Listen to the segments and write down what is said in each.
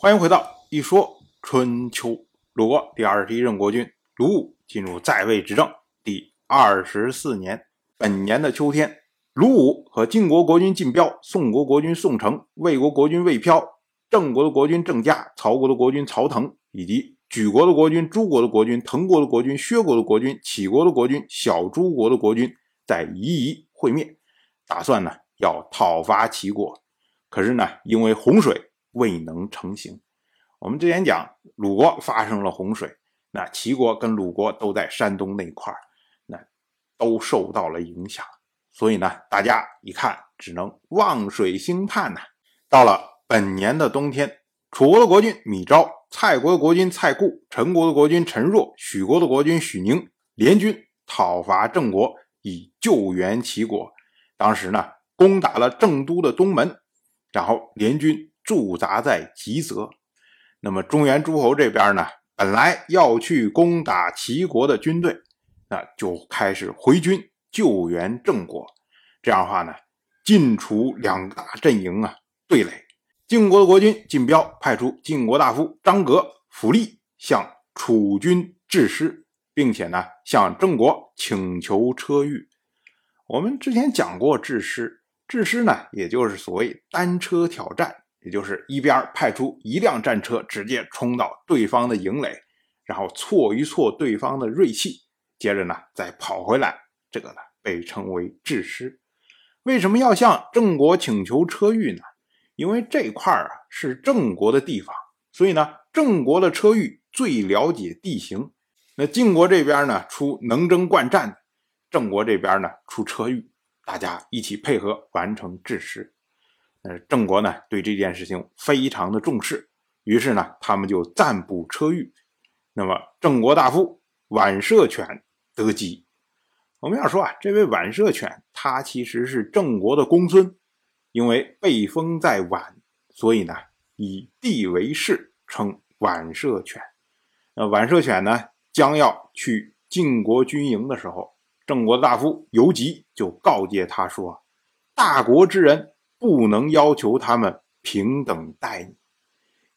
欢迎回到一说春秋。鲁国第二十一任国君鲁武进入在位执政第二十四年，本年的秋天，鲁武和晋国国君晋彪、宋国国君宋城、魏国国君魏飘、郑国的国君郑嘉、曹国的国君曹腾，以及莒国的国君、诸国的国君、滕国的国君、薛国的国君、杞国的国君、小诸国的国君，在夷夷会面，打算呢要讨伐齐国。可是呢，因为洪水。未能成型。我们之前讲鲁国发生了洪水，那齐国跟鲁国都在山东那块那都受到了影响。所以呢，大家一看，只能望水兴叹呐。到了本年的冬天，楚国的国君米昭、蔡国的国君蔡固、陈国的国君陈若、许国的国君许宁联军讨伐郑国，以救援齐国。当时呢，攻打了郑都的东门，然后联军。驻扎在吉泽，那么中原诸侯这边呢，本来要去攻打齐国的军队，那就开始回军救援郑国。这样的话呢，晋楚两大阵营啊对垒。晋国的国君晋彪派出晋国大夫张革、府吏向楚军致师，并且呢向郑国请求车御。我们之前讲过致师，致师呢也就是所谓单车挑战。也就是一边派出一辆战车直接冲到对方的营垒，然后挫一挫对方的锐气，接着呢再跑回来，这个呢被称为制师。为什么要向郑国请求车御呢？因为这块儿啊是郑国的地方，所以呢郑国的车御最了解地形。那晋国这边呢出能征惯战的，郑国这边呢出车御，大家一起配合完成制师。呃，郑国呢对这件事情非常的重视，于是呢，他们就暂补车御。那么，郑国大夫宛射犬得吉。我们要说啊，这位宛射犬，他其实是郑国的公孙，因为被封在宛，所以呢，以地为氏，称宛射犬。那宛射犬呢，将要去晋国军营的时候，郑国大夫游吉就告诫他说：“大国之人。”不能要求他们平等待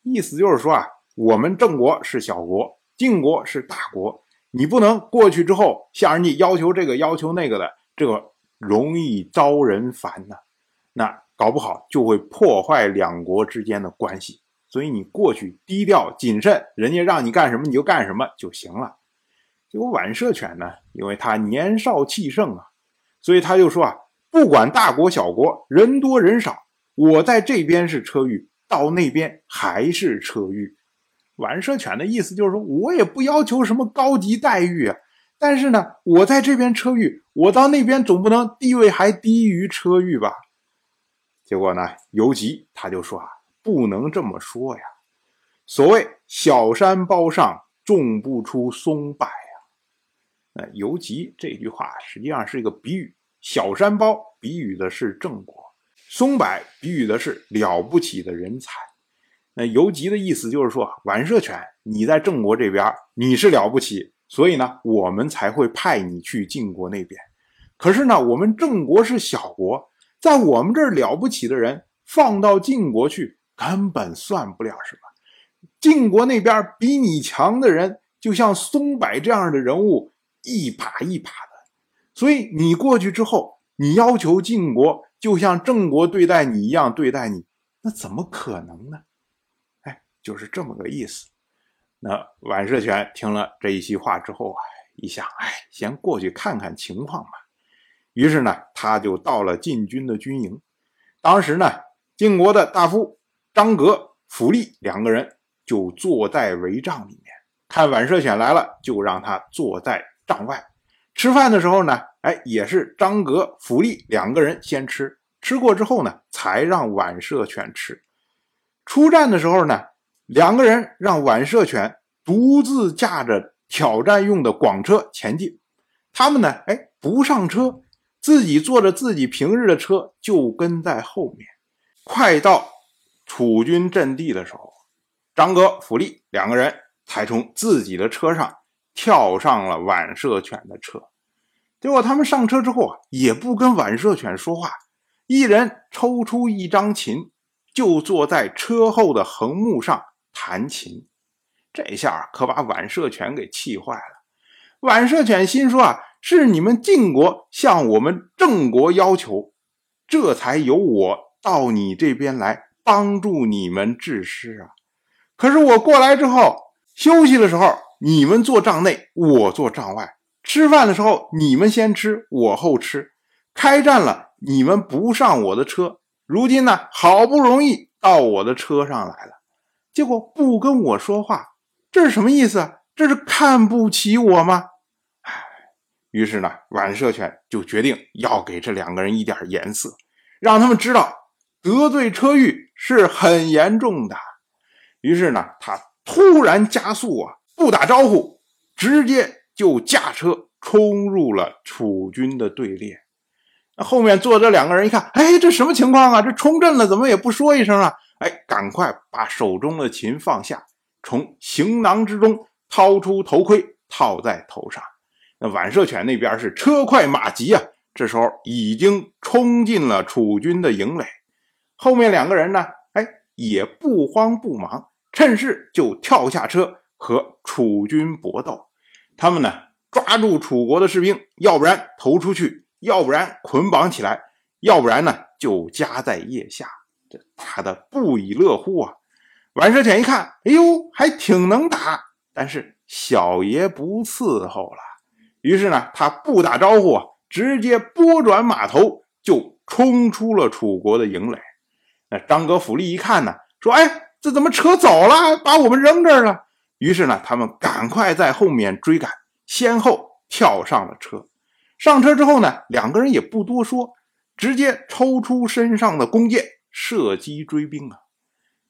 你，意思就是说啊，我们郑国是小国，晋国是大国，你不能过去之后向人家要求这个要求那个的，这个容易招人烦呐。那搞不好就会破坏两国之间的关系。所以你过去低调谨慎，人家让你干什么你就干什么就行了。结果宛射犬呢，因为他年少气盛啊，所以他就说啊。不管大国小国，人多人少，我在这边是车御，到那边还是车御。宛射犬的意思就是说，我也不要求什么高级待遇啊，但是呢，我在这边车御，我到那边总不能地位还低于车御吧？结果呢，尤吉他就说啊，不能这么说呀。所谓小山包上种不出松柏呀。那游吉这句话实际上是一个比喻。小山包比喻的是郑国，松柏比喻的是了不起的人才。那游吉的意思就是说，宛射犬，你在郑国这边你是了不起，所以呢，我们才会派你去晋国那边。可是呢，我们郑国是小国，在我们这儿了不起的人放到晋国去，根本算不了什么。晋国那边比你强的人，就像松柏这样的人物，一把一把的。所以你过去之后，你要求晋国就像郑国对待你一样对待你，那怎么可能呢？哎，就是这么个意思。那宛射犬听了这一席话之后啊，一想，哎，先过去看看情况吧。于是呢，他就到了晋军的军营。当时呢，晋国的大夫张革、府吏两个人就坐在帷帐里面，看宛射犬来了，就让他坐在帐外。吃饭的时候呢，哎，也是张格、府吏两个人先吃，吃过之后呢，才让宛射犬吃。出战的时候呢，两个人让宛射犬独自驾着挑战用的广车前进，他们呢，哎，不上车，自己坐着自己平日的车就跟在后面。快到楚军阵地的时候，张格、府吏两个人才从自己的车上。跳上了宛射犬的车，结果他们上车之后啊，也不跟宛射犬说话，一人抽出一张琴，就坐在车后的横木上弹琴。这下可把宛射犬给气坏了。宛射犬心说啊，是你们晋国向我们郑国要求，这才由我到你这边来帮助你们治师啊。可是我过来之后，休息的时候你们坐帐内，我坐帐外；吃饭的时候你们先吃，我后吃；开战了你们不上我的车。如今呢，好不容易到我的车上来了，结果不跟我说话，这是什么意思啊？这是看不起我吗？唉，于是呢，宛射犬就决定要给这两个人一点颜色，让他们知道得罪车玉是很严重的。于是呢，他突然加速啊，不打招呼，直接就驾车冲入了楚军的队列。后面坐着两个人，一看，哎，这什么情况啊？这冲阵了，怎么也不说一声啊？哎，赶快把手中的琴放下，从行囊之中掏出头盔套在头上。那宛射犬那边是车快马急啊，这时候已经冲进了楚军的营垒。后面两个人呢，哎，也不慌不忙，趁势就跳下车和楚军搏斗。他们呢，抓住楚国的士兵，要不然投出去。要不然捆绑起来，要不然呢就夹在腋下，这打的不亦乐乎啊！宛射犬一看，哎呦，还挺能打，但是小爷不伺候了。于是呢，他不打招呼啊，直接拨转马头就冲出了楚国的营垒。那张哥、府吏一看呢，说：“哎，这怎么扯走了，把我们扔这儿了？”于是呢，他们赶快在后面追赶，先后跳上了车。上车之后呢，两个人也不多说，直接抽出身上的弓箭射击追兵啊！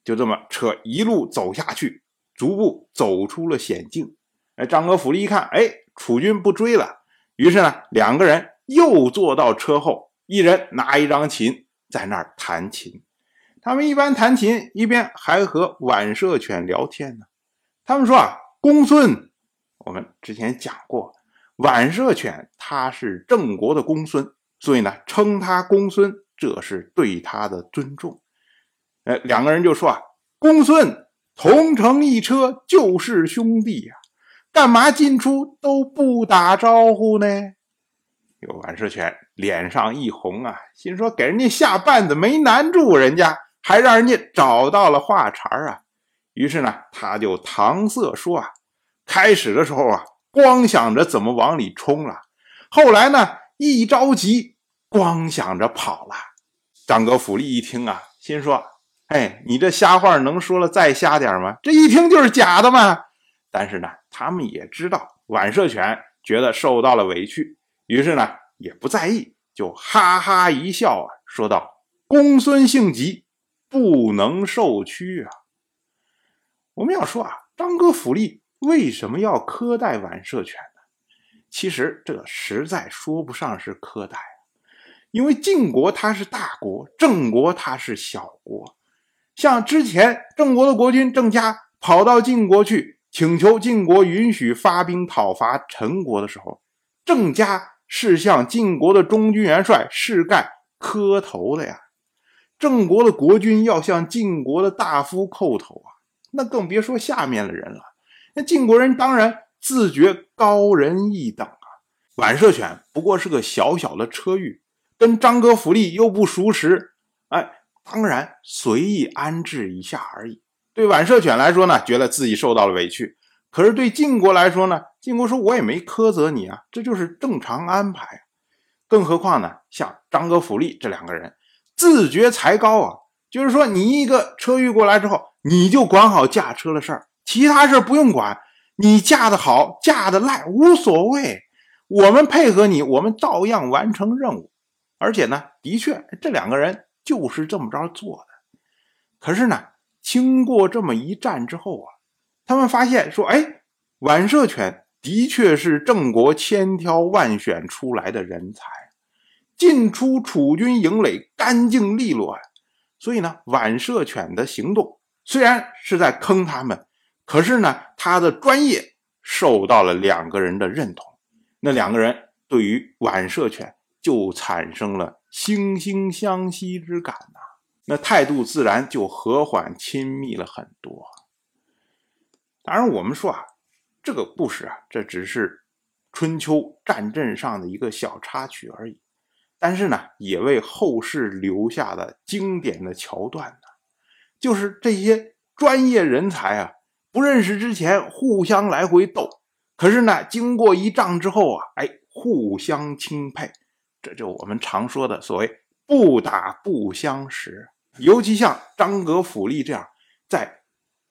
就这么车一路走下去，逐步走出了险境。哎，张哥府里一看，哎，楚军不追了，于是呢，两个人又坐到车后，一人拿一张琴在那儿弹琴。他们一边弹琴，一边还和宛射犬聊天呢。他们说啊，公孙，我们之前讲过。宛射犬，他是郑国的公孙，所以呢，称他公孙，这是对他的尊重。呃，两个人就说啊，公孙同乘一车，就是兄弟呀，干嘛进出都不打招呼呢？有宛射犬脸上一红啊，心说给人家下绊子没难住人家，还让人家找到了话茬啊。于是呢，他就搪塞说啊，开始的时候啊。光想着怎么往里冲了，后来呢，一着急，光想着跑了。张哥府吏一听啊，心说：“哎，你这瞎话能说了再瞎点吗？这一听就是假的嘛。”但是呢，他们也知道宛射犬觉得受到了委屈，于是呢，也不在意，就哈哈一笑啊，说道：“公孙性急，不能受屈啊。”我们要说啊，张哥府吏。为什么要苛待宛射犬呢？其实这实在说不上是苛待，因为晋国它是大国，郑国它是小国。像之前郑国的国君郑家跑到晋国去请求晋国允许发兵讨伐陈国的时候，郑家是向晋国的中军元帅士盖磕头的呀。郑国的国君要向晋国的大夫叩头啊，那更别说下面的人了。那晋国人当然自觉高人一等啊！宛射犬不过是个小小的车御，跟张哥府吏又不熟识，哎，当然随意安置一下而已。对宛射犬来说呢，觉得自己受到了委屈；可是对晋国来说呢，晋国说我也没苛责你啊，这就是正常安排。更何况呢，像张哥府吏这两个人自觉才高啊，就是说你一个车御过来之后，你就管好驾车的事儿。其他事儿不用管，你驾的好，驾的赖无所谓，我们配合你，我们照样完成任务。而且呢，的确，这两个人就是这么着做的。可是呢，经过这么一战之后啊，他们发现说，哎，宛射犬的确是郑国千挑万选出来的人才，进出楚军营垒干净利落呀。所以呢，宛射犬的行动虽然是在坑他们。可是呢，他的专业受到了两个人的认同，那两个人对于宛射犬就产生了惺惺相惜之感呐，那态度自然就和缓亲密了很多。当然，我们说啊，这个故事啊，这只是春秋战阵上的一个小插曲而已。但是呢，也为后世留下了经典的桥段呢。就是这些专业人才啊，不认识之前互相来回斗，可是呢，经过一仗之后啊，哎，互相钦佩，这就我们常说的所谓“不打不相识”。尤其像张格、府力这样在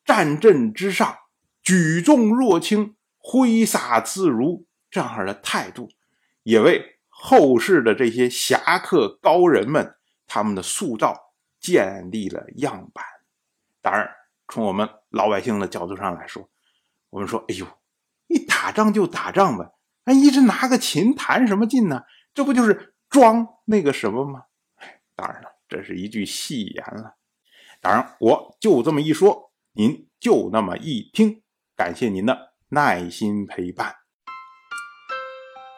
战阵之上举重若轻、挥洒自如这样的态度，也为。后世的这些侠客高人们，他们的塑造建立了样板。当然，从我们老百姓的角度上来说，我们说：“哎呦，你打仗就打仗呗，哎，一直拿个琴弹什么劲呢？这不就是装那个什么吗？”当然了，这是一句戏言了。当然，我就这么一说，您就那么一听。感谢您的耐心陪伴。